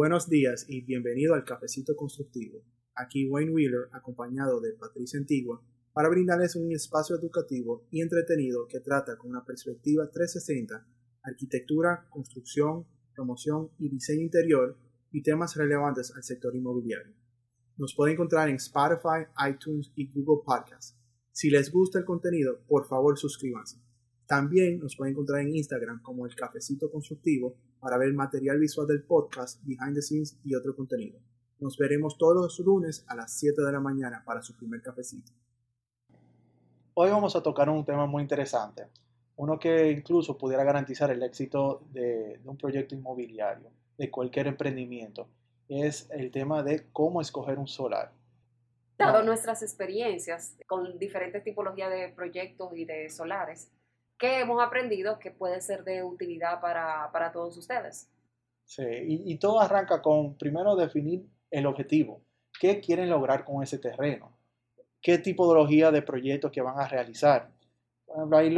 Buenos días y bienvenido al Cafecito Constructivo. Aquí Wayne Wheeler, acompañado de Patricia Antigua, para brindarles un espacio educativo y entretenido que trata con una perspectiva 360 arquitectura, construcción, promoción y diseño interior y temas relevantes al sector inmobiliario. Nos puede encontrar en Spotify, iTunes y Google Podcasts. Si les gusta el contenido, por favor suscríbanse. También nos pueden encontrar en Instagram como el Cafecito Constructivo para ver material visual del podcast, behind the scenes y otro contenido. Nos veremos todos los lunes a las 7 de la mañana para su primer cafecito. Hoy vamos a tocar un tema muy interesante, uno que incluso pudiera garantizar el éxito de, un proyecto inmobiliario, de cualquier emprendimiento, es el tema de cómo escoger un solar. Dado nuestras experiencias con diferentes tipologías de proyectos y de solares, ¿qué hemos aprendido que puede ser de utilidad para, para todos ustedes? Sí, y, todo arranca con primero definir el objetivo. ¿Qué quieren lograr con ese terreno? ¿Qué tipología de proyectos que van a realizar?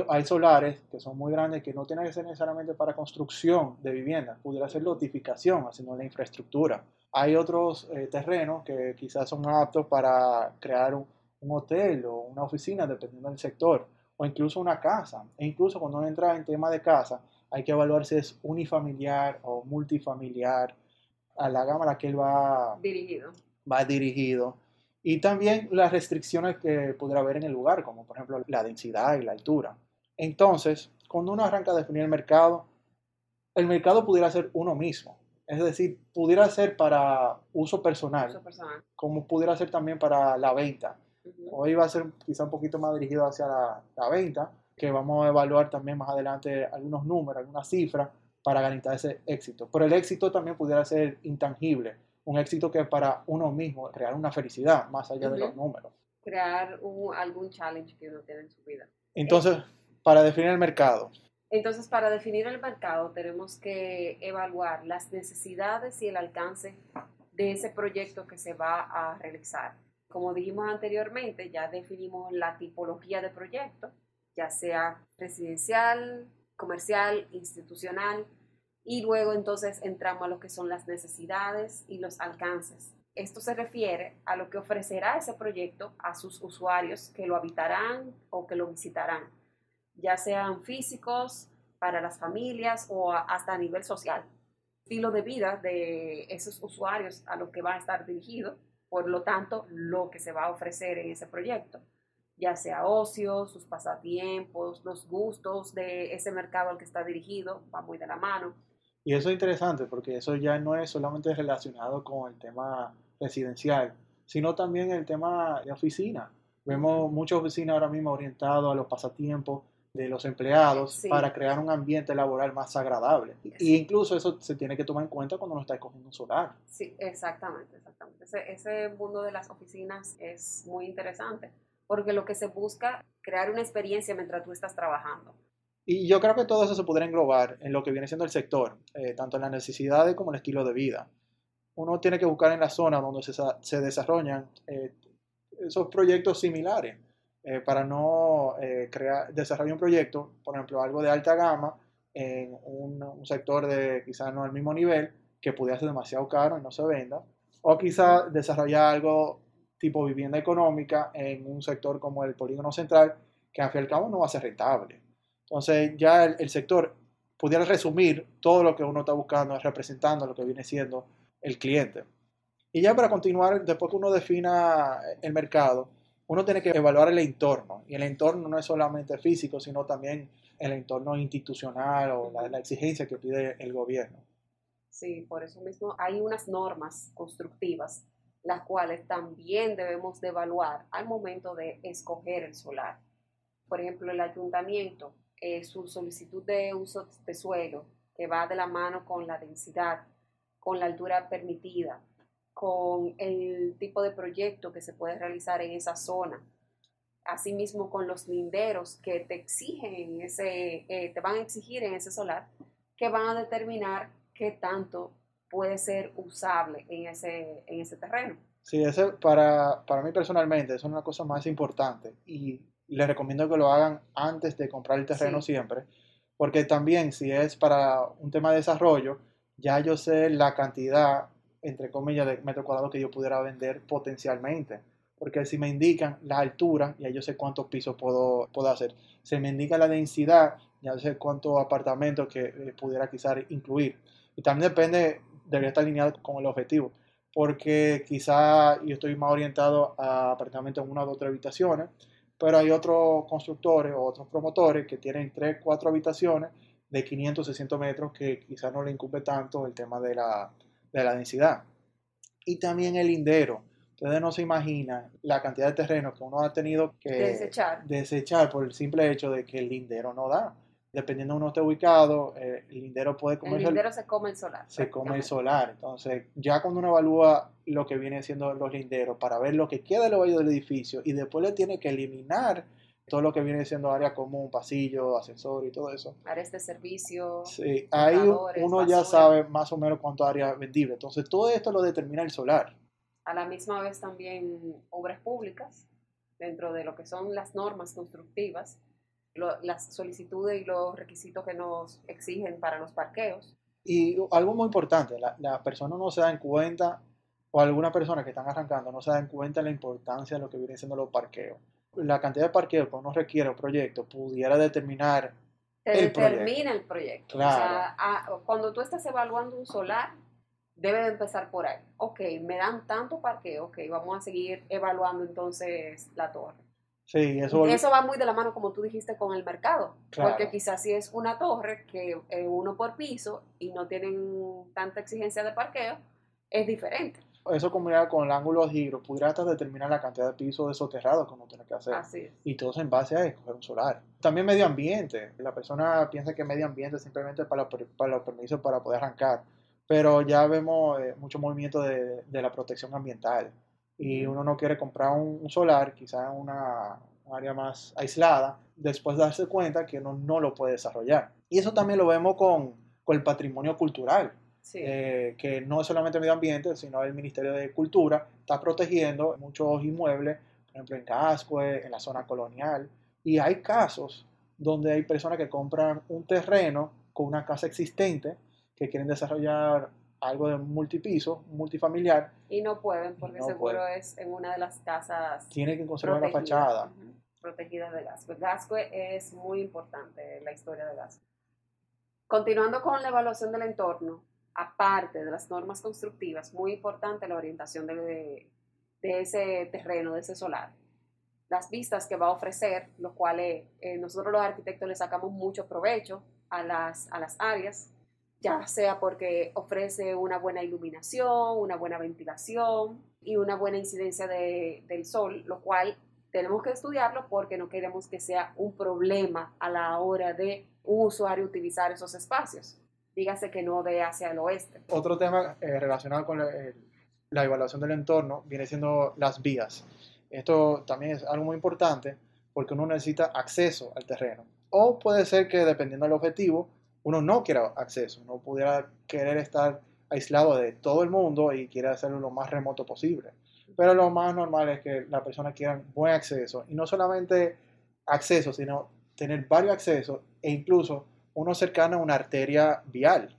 Hay, solares que son muy grandes que no tienen que ser necesariamente para construcción de viviendas, pudiera ser lotificación, haciendo la infraestructura. Hay otros eh, terrenos que quizás son aptos para crear un, hotel o una oficina, dependiendo del sector, o incluso una casa. E incluso cuando uno entra en tema de casa, hay que evaluar si es unifamiliar o multifamiliar, a la gama a la que él va dirigido. Va dirigido y también las restricciones que pudiera haber en el lugar, como por ejemplo la densidad y la altura. Entonces, cuando uno arranca a definir el mercado, el mercado pudiera ser uno mismo. Es decir, pudiera ser para uso personal, como pudiera ser también para la venta. Hoy va a ser quizá un poquito más dirigido hacia la, la, venta, que vamos a evaluar también más adelante algunos números, algunas cifras para garantizar ese éxito. Pero el éxito también pudiera ser intangible un éxito que para uno mismo, crear una felicidad más allá de los números. Crear algún challenge que uno tiene en su vida. Entonces, para definir el mercado. Entonces, para definir el mercado tenemos que evaluar las necesidades y el alcance de ese proyecto que se va a realizar. Como dijimos anteriormente, ya definimos la tipología de proyecto, ya sea residencial, comercial, institucional, y luego entonces entramos a lo que son las necesidades y los alcances. Esto se refiere a lo que ofrecerá ese proyecto a sus usuarios que lo habitarán o que lo visitarán, ya sean físicos, para las familias o hasta a nivel social. Estilo de vida de esos usuarios a lo que va a estar dirigido, por lo tanto, lo que se va a ofrecer en ese proyecto, ya sea ocio, sus pasatiempos, los gustos de ese mercado al que está dirigido, va muy de la mano. Y eso es interesante porque eso ya no es solamente relacionado con el tema residencial, sino también el tema de oficina. Vemos muchas oficinas ahora mismo orientadas a los pasatiempos de los empleados para crear un ambiente laboral más agradable. Y incluso eso se tiene que tomar en cuenta cuando uno está escogiendo un solar. Sí, exactamente, exactamente. Ese, ese mundo de las oficinas es muy interesante porque lo que se busca crear una experiencia mientras tú estás trabajando. Y yo creo que todo eso se podría englobar en lo que viene siendo el sector, eh, tanto en las necesidades como en el estilo de vida. Uno tiene que buscar en la zona donde se, se desarrollan eh, esos proyectos similares eh, para no crear, desarrollar un proyecto, por ejemplo, algo de alta gama en un, sector de quizás no al mismo nivel, que pudiera ser demasiado caro y no se venda, o quizás desarrollar algo tipo vivienda económica en un sector como el polígono central, que al fin y al cabo no va a ser rentable. Entonces ya el, sector pudiera resumir todo lo que uno está buscando, representando lo que viene siendo el cliente. Y ya para continuar, después que uno defina el mercado, uno tiene que evaluar el entorno. Y el entorno no es solamente físico, sino también el entorno institucional o la, exigencia que pide el gobierno. Sí, por eso mismo hay unas normas constructivas, las cuales también debemos de evaluar al momento de escoger el solar. Por ejemplo, el ayuntamiento eh, su solicitud de uso de suelo, que va de la mano con la densidad, con la altura permitida, con el tipo de proyecto que se puede realizar en esa zona. Asimismo, con los linderos que te exigen en ese, eh, te van a exigir en ese solar, que van a determinar qué tanto puede ser usable en ese, en ese terreno. Sí, ese para, para mí personalmente es una cosa más importante y les recomiendo que lo hagan antes de comprar el terreno siempre, porque también si es para un tema de desarrollo, ya yo sé la cantidad, entre comillas, de metros cuadrados que yo pudiera vender potencialmente. Porque si me indican la altura, ya yo sé cuántos pisos puedo, puedo hacer. Se me indica la densidad, ya sé cuántos apartamentos que eh, pudiera quizás incluir. Y también depende, debería estar alineado con el objetivo. Porque quizá yo estoy más orientado a apartamentos en una o dos habitaciones, pero hay otros constructores o otros promotores que tienen tres, cuatro habitaciones de 500, 600 metros que quizás no le incumbe tanto el tema de la, de la densidad. Y también el lindero. Ustedes no se imaginan la cantidad de terreno que uno ha tenido que Desechar. desechar por el simple hecho de que el lindero no da. Dependiendo de uno esté ubicado, eh, el lindero puede El comer lindero se come el solar. se come el solar. Entonces, ya cuando uno evalúa lo que viene siendo los linderos para ver lo que queda de los valles del edificio y después le tiene que eliminar todo lo que viene siendo área común, pasillo, ascensor y todo eso. Áreas de servicio. Sí, ahí uno ya basura. sabe más o menos cuánto área vendible. Entonces, todo esto lo determina el solar. A la misma vez también obras públicas, dentro de lo que son las normas constructivas, lo- las solicitudes y los requisitos que nos exigen para los parqueos. Y algo muy importante, la, la persona no se da en cuenta, o algunas personas que están arrancando no se dan cuenta de la importancia de lo que vienen siendo los parqueos. La cantidad de parqueos que uno requiere un proyecto pudiera determinar Te El determina el proyecto. Claro. O sea, a- cuando tú estás evaluando un solar, debe de empezar por ahí. Ok, me dan tanto parqueo, ok, vamos a seguir evaluando entonces la torre. Sí, eso, Eso va muy de la mano, como tú dijiste, con el mercado. Claro. Porque quizás si es una torre que eh, uno por piso y no tienen tanta exigencia de parqueo, es diferente. Eso combinado con el ángulo de giro pudiera hasta determinar la cantidad de pisos de soterrados que uno tiene que hacer. Así es. Y todo en base a escoger un solar. También medio ambiente. La persona piensa que medio ambiente es simplemente para, para los permisos para poder arrancar. Pero ya vemos eh, mucho movimiento de, de la protección ambiental. Y uno no quiere comprar un, un solar, quizá en una un área más aislada, después darse cuenta que uno no lo puede desarrollar. Y eso también lo vemos con, con el patrimonio cultural. Sí. eh, que no es solamente medio ambiente, sino el Ministerio de Cultura está protegiendo muchos inmuebles, por ejemplo en Cascue, en la zona colonial, y hay casos donde hay personas que compran un terreno con una casa existente, que quieren desarrollar algo de multipiso, multifamiliar, y no pueden porque No seguro pueden. es en una de las casas tienen que conservar la fachada. ujú, protegidas de Gascue. Gascue es muy importante la historia de Gascue. Continuando con la evaluación del entorno, aparte de las normas constructivas, muy importante la orientación de, ese terreno, de ese solar. Las vistas que va a ofrecer, los cuales eh, nosotros los arquitectos le sacamos mucho provecho a las, a las áreas, ya sea porque ofrece una buena iluminación, una buena ventilación y una buena incidencia de- del sol, lo cual tenemos que estudiarlo porque no queremos que sea un problema a la hora de un usuario utilizar esos espacios. Dígase que no de hacia el oeste. Otro tema eh, relacionado con la, evaluación del entorno viene siendo las vías. Esto también es algo muy importante porque uno necesita acceso al terreno. O puede ser que dependiendo del objetivo, uno no quiera acceso, uno pudiera querer estar aislado de todo el mundo y quiere hacerlo lo más remoto posible. Pero lo más normal es que la persona quiera buen acceso y no solamente acceso, sino tener varios accesos e incluso uno cercano a una arteria vial.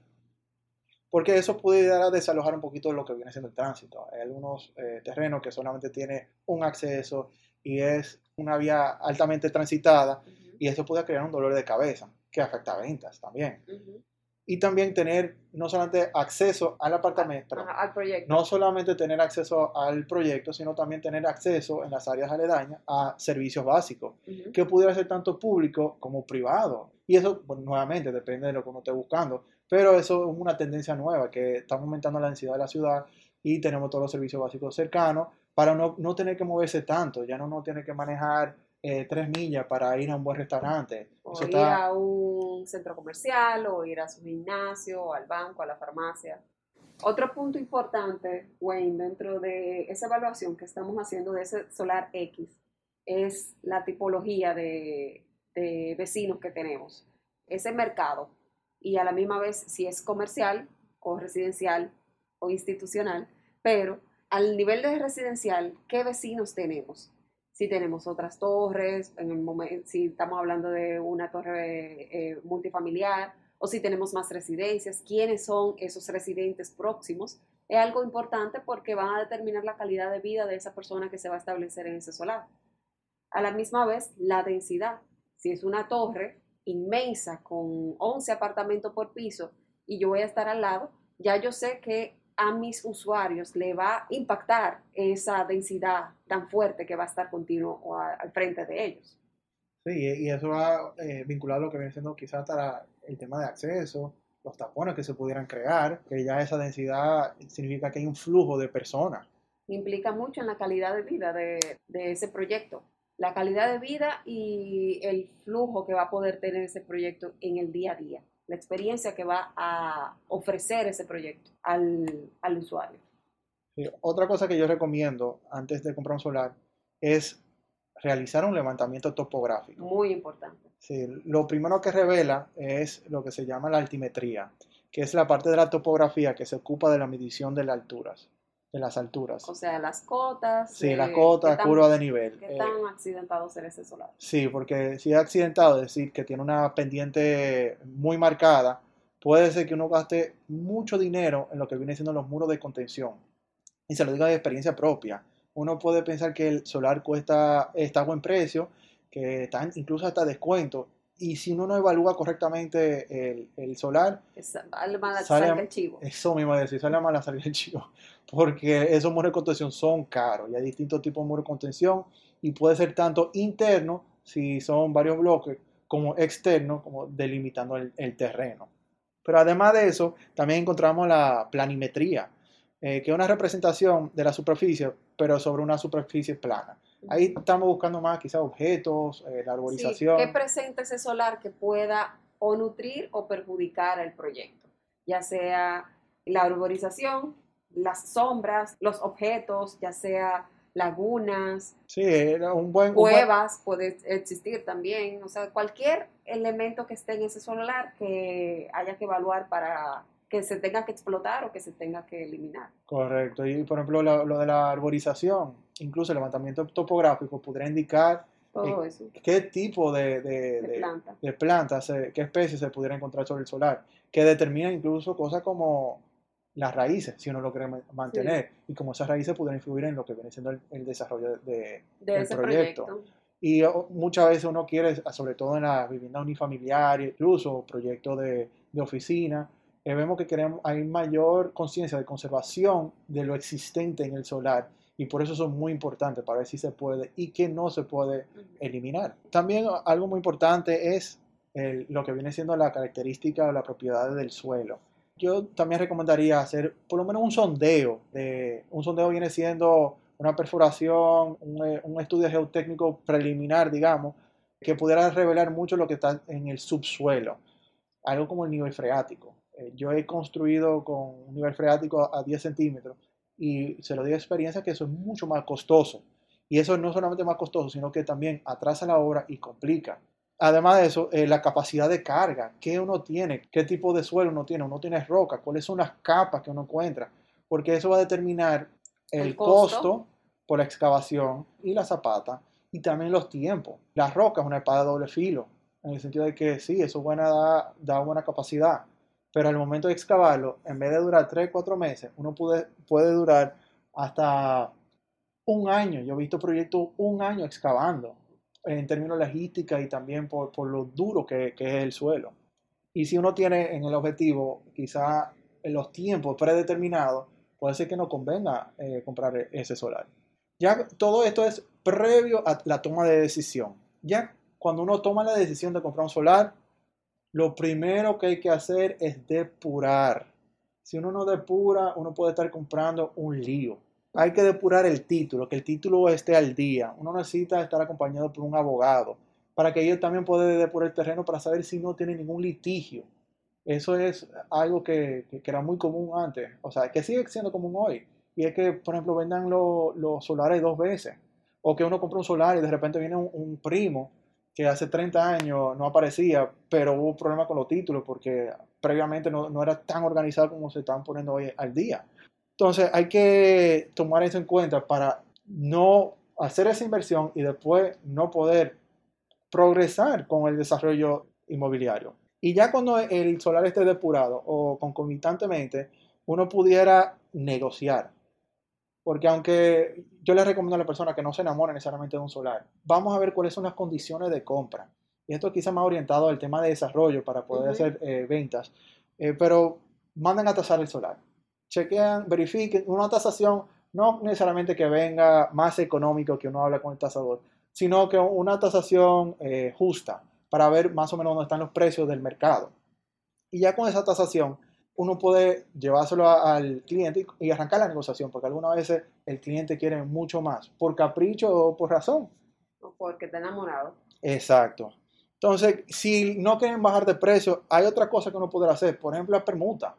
Porque eso pudiera desalojar un poquito lo que viene siendo el tránsito. Hay algunos eh, terrenos que solamente tiene un acceso y es una vía altamente transitada y eso puede crear un dolor de cabeza que afecta a ventas también. Ujú. Y también tener no solamente acceso al apartamento, perdón, al proyecto. no solamente tener acceso al proyecto, sino también tener acceso en las áreas aledañas a servicios básicos, Ujú. que pudiera ser tanto público como privado. Y eso, bueno, nuevamente, depende de lo que uno esté buscando. Pero eso es una tendencia nueva, que estamos aumentando la densidad de la ciudad y tenemos todos los servicios básicos cercanos para no, no tener que moverse tanto. Ya no uno tiene que manejar eh, tres millas para ir a un buen restaurante. O Eso ir está- a un centro comercial, o ir a su gimnasio, o al banco, a la farmacia. Otro punto importante, Wayne, dentro de esa evaluación que estamos haciendo de ese solar X, es la tipología de, de vecinos que tenemos. Ese mercado. Y a la misma vez, si es comercial, o residencial, o institucional, pero al nivel de residencial, ¿qué vecinos tenemos? si tenemos otras torres, en el momento, si estamos hablando de una torre eh, multifamiliar o si tenemos más residencias, quiénes son esos residentes próximos, es algo importante porque van a determinar la calidad de vida de esa persona que se va a establecer en ese solar. A la misma vez, la densidad. Si es una torre inmensa con 11 apartamentos por piso y yo voy a estar al lado, ya yo sé que a mis usuarios le va a impactar esa densidad tan fuerte que va a estar continuo al frente de ellos. Sí, y eso va eh, vinculado a lo que viene siendo quizás hasta el tema de acceso, los tapones que se pudieran crear, que ya esa densidad significa que hay un flujo de personas. Implica mucho en la calidad de vida de, de ese proyecto. La calidad de vida y el flujo que va a poder tener ese proyecto en el día a día la experiencia que va a ofrecer ese proyecto al, al usuario. otra cosa que yo recomiendo antes de comprar un solar es realizar un levantamiento topográfico. Muy importante. Sí, lo primero que revela es lo que se llama la altimetría, que es la parte de la topografía que se ocupa de la medición de las alturas de las alturas. O sea, las cotas. Sí, las cotas, curva de nivel. ¿Qué tan eh, accidentado será ese solar? Sí, porque si es accidentado, es decir, que tiene una pendiente muy marcada, puede ser que uno gaste mucho dinero en lo que viene siendo los muros de contención. Y se lo digo de experiencia propia. Uno puede pensar que el solar cuesta, está a buen precio, que está incluso hasta descuento, y si uno no evalúa correctamente el, solar, sale mal sale, el chivo. Eso mismo decir, sale mal a salir el chivo. Porque esos muros de contención son caros y hay distintos tipos de muros de contención y puede ser tanto interno, si son varios bloques, como externo, como delimitando el, terreno. Pero además de eso, también encontramos la planimetría, eh, que es una representación de la superficie, pero sobre una superficie plana. Ahí estamos buscando más quizás objetos, eh, la arborización. Sí, ¿Qué presenta ese solar que pueda o nutrir o perjudicar el proyecto? Ya sea la arborización, las sombras, los objetos, ya sea lagunas, sí, un buen, cuevas, puede existir también, o sea, cualquier elemento que esté en ese solar que haya que evaluar para que se tenga que explotar o que se tenga que eliminar. Correcto, y por ejemplo lo de la arborización, incluso el levantamiento topográfico podría indicar qué tipo de, de, plantas, qué especies se pudiera encontrar sobre el solar, que determina incluso cosas como las raíces, si uno lo quiere mantener, y como esas raíces pudieran influir en lo que viene siendo el, desarrollo de, del proyecto. Y muchas veces uno quiere, sobre todo en la vivienda unifamiliar, incluso proyectos de, oficina, eh, vemos que queremos, hay mayor conciencia de conservación de lo existente en el solar y por eso son muy importantes para ver si se puede y que no se puede eliminar. También algo muy importante es lo que viene siendo la característica de la propiedad del suelo. Yo también recomendaría hacer por lo menos un sondeo. De, un sondeo viene siendo una perforación, un, eh, un estudio geotécnico preliminar, digamos, que pudiera revelar mucho lo que está en el subsuelo, algo como el nivel freático. Eh, yo he construido con un nivel freático a 10 centímetros y se lo digo de experiencia que eso es mucho más costoso. Y eso no solamente más costoso, sino que también atrasa la obra y complica. Además de eso, eh, la capacidad de carga, qué uno tiene, qué tipo de suelo uno tiene, uno tiene roca, cuáles son las capas que uno encuentra, porque eso va a determinar el, costo. por la excavación y la zapata y también los tiempos. La roca es una espada de doble filo, en el sentido de que sí, eso buena, da, da buena capacidad, pero al momento de excavarlo, en vez de durar 3, 4 meses, uno puede, puede durar hasta un año. Yo he visto proyectos un año excavando, en términos logística y también por, por lo duro que, que, es el suelo. Y si uno tiene en el objetivo quizá los tiempos predeterminados, puede ser que no convenga eh, comprar ese solar. Ya todo esto es previo a la toma de decisión. Ya cuando uno toma la decisión de comprar un solar, lo primero que hay que hacer es depurar. Si uno no depura, uno puede estar comprando un lío. Hay que depurar el título, que el título esté al día. Uno necesita estar acompañado por un abogado para que ellos también puedan depurar el terreno para saber si no tiene ningún litigio. Eso es algo que, era muy común antes, o sea, que sigue siendo común hoy. Y es que, por ejemplo, vendan los solares dos veces. O que uno compra un solar y de repente viene un primo que hace 30 años no aparecía, pero hubo problemas con los títulos porque previamente no, no, era tan organizado como se están poniendo hoy al día. Entonces hay que tomar eso en cuenta para no hacer esa inversión y después no poder progresar con el desarrollo inmobiliario. Y ya cuando el solar esté depurado o concomitantemente, uno pudiera negociar. Porque aunque yo le recomiendo a la persona que no se enamore necesariamente de un solar, vamos a ver cuáles son las condiciones de compra. Y esto quizá más orientado al tema de desarrollo para poder hacer eh, ventas. Eh, pero manden a tasar el solar. Chequean, verifiquen una tasación, no necesariamente que venga más económico que uno habla con el tasador, sino que una tasación eh, justa para ver más o menos dónde están los precios del mercado. Y ya con esa tasación, uno puede llevárselo al cliente y, arrancar la negociación, porque algunas veces el cliente quiere mucho más, por capricho o por razón. O porque está enamorado. Exacto. Entonces, si no quieren bajar de precio, hay otra cosa que uno podrá hacer. Por ejemplo, la permuta.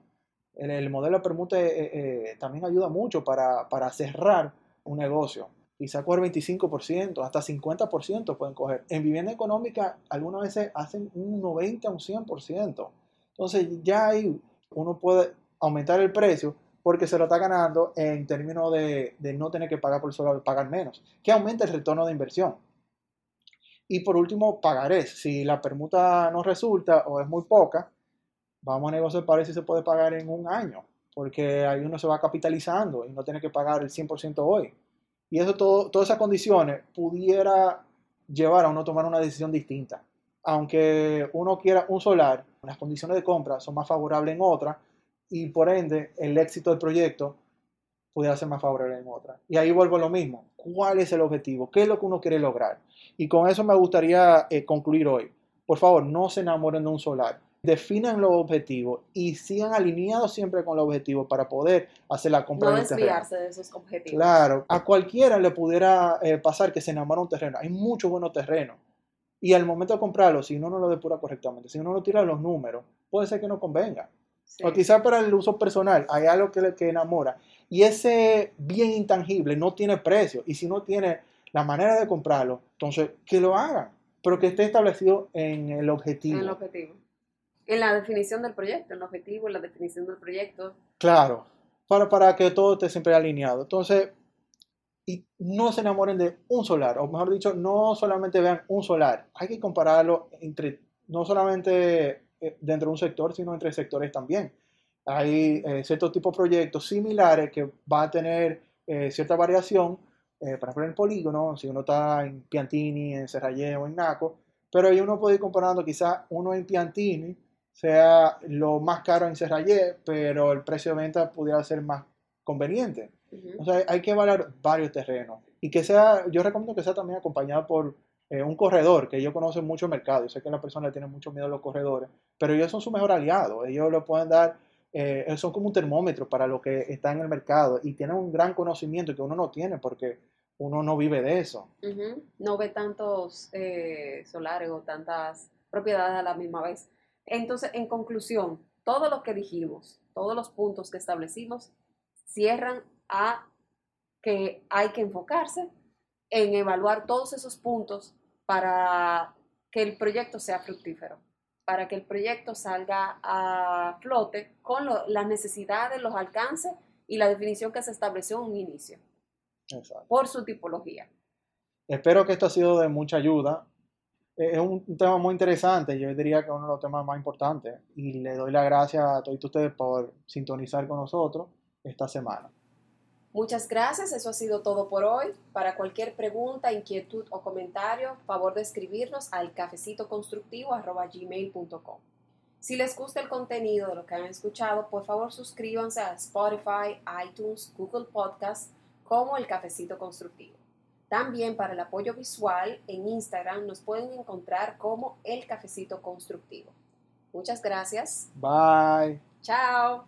El, modelo de permuta eh, eh, también ayuda mucho para, para cerrar un negocio quizá coger 25%, hasta 50% pueden coger. En vivienda económica, algunas veces hacen un 90, un 100%. Entonces, ya ahí uno puede aumentar el precio porque se lo está ganando en términos de, no tener que pagar por el solar, pagar menos, que aumenta el retorno de inversión. Y por último, pagarés. Si la permuta no resulta o es muy poca, vamos a negociar para ver si se puede pagar en un año, porque ahí uno se va capitalizando y no tiene que pagar el 100% hoy. Y eso, todo, todas esas condiciones pudiera llevar a uno a tomar una decisión distinta. Aunque uno quiera un solar, las condiciones de compra son más favorables en otra y por ende el éxito del proyecto pudiera ser más favorable en otra. Y ahí vuelvo a lo mismo. ¿Cuál es el objetivo? ¿Qué es lo que uno quiere lograr? Y con eso me gustaría eh, concluir hoy. Por favor, no se enamoren de un solar definan los objetivos y sigan alineados siempre con los objetivos para poder hacer la compra no desviarse de esos objetivos. Claro, a cualquiera le pudiera eh, pasar que se enamora un terreno. Hay muchos buenos terrenos. Y al momento de comprarlo, si uno no lo depura correctamente, si uno no tira los números, puede ser que no convenga. O quizás para el uso personal hay algo que le que enamora. Y ese bien intangible no tiene precio. Y si no tiene la manera de comprarlo, entonces que lo hagan. Pero que esté establecido en el objetivo. En el objetivo. En la definición del proyecto, en el objetivo, en la definición del proyecto. Claro, para, para que todo esté siempre alineado. Entonces, y no se enamoren de un solar, o mejor dicho, no solamente vean un solar, hay que compararlo entre, no solamente eh, dentro de un sector, sino entre sectores también. Hay eh, ciertos tipos de proyectos similares que va a tener eh, cierta variación, para ejemplo en polígono, si uno está en Piantini, en Serrayé o en Naco, pero ahí uno puede ir comparando quizás uno en Piantini sea lo más caro en Serrayé, pero el precio de venta pudiera ser más conveniente. O sea, hay que evaluar varios terrenos. Y que sea, yo recomiendo que sea también acompañado por eh, un corredor, que ellos conocen mucho el mercado. Yo sé que la persona tiene mucho miedo a los corredores, pero ellos son su mejor aliado. Ellos lo pueden dar, eh, son como un termómetro para lo que está en el mercado y tienen un gran conocimiento que uno no tiene porque uno no vive de eso. No ve tantos eh, solares o tantas propiedades a la misma vez. Entonces, en conclusión, todo lo que dijimos, todos los puntos que establecimos, cierran a que hay que enfocarse en evaluar todos esos puntos para que el proyecto sea fructífero, para que el proyecto salga a flote con las necesidades, los alcances y la definición que se estableció en un inicio, por su tipología. Espero que esto ha sido de mucha ayuda es un, tema muy interesante, yo diría que uno de los temas más importantes y le doy las gracias a todos ustedes por sintonizar con nosotros esta semana. Muchas gracias, eso ha sido todo por hoy. Para cualquier pregunta, inquietud o comentario, favor de escribirnos al cafecitoconstructivo.gmail.com. Si les gusta el contenido de lo que han escuchado, por favor suscríbanse a Spotify, iTunes, Google Podcasts como El Cafecito Constructivo. También para el apoyo visual en Instagram nos pueden encontrar como El Cafecito Constructivo. Muchas gracias. Bye. Chao.